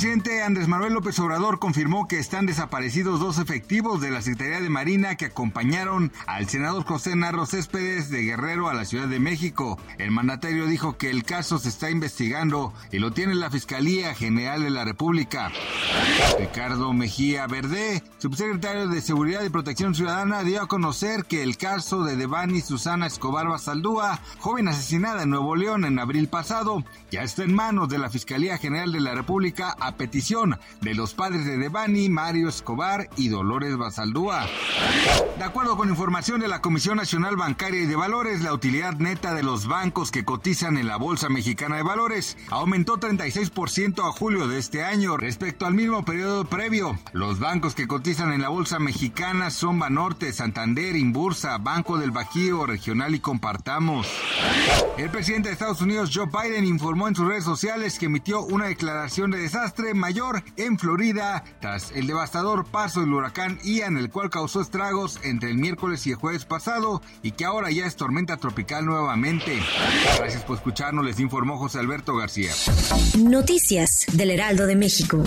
El presidente Andrés Manuel López Obrador confirmó que están desaparecidos dos efectivos de la Secretaría de Marina que acompañaron al senador José Narro Céspedes de Guerrero a la Ciudad de México. El mandatario dijo que el caso se está investigando y lo tiene la Fiscalía General de la República. Ricardo Mejía Verde, subsecretario de Seguridad y Protección Ciudadana, dio a conocer que el caso de Devani Susana Escobar Basaldúa, joven asesinada en Nuevo León en abril pasado, ya está en manos de la Fiscalía General de la República petición de los padres de Devani, Mario Escobar y Dolores Basaldúa. De acuerdo con información de la Comisión Nacional Bancaria y de Valores, la utilidad neta de los bancos que cotizan en la Bolsa Mexicana de Valores aumentó 36% a julio de este año respecto al mismo periodo previo. Los bancos que cotizan en la Bolsa Mexicana son Banorte, Santander, Inbursa, Banco del Bajío, Regional y Compartamos. El presidente de Estados Unidos, Joe Biden, informó en sus redes sociales que emitió una declaración de desastre mayor en Florida tras el devastador paso del huracán Ian, el cual causó estragos entre el miércoles y el jueves pasado y que ahora ya es tormenta tropical nuevamente. Gracias por escucharnos, les informó José Alberto García. Noticias del Heraldo de México.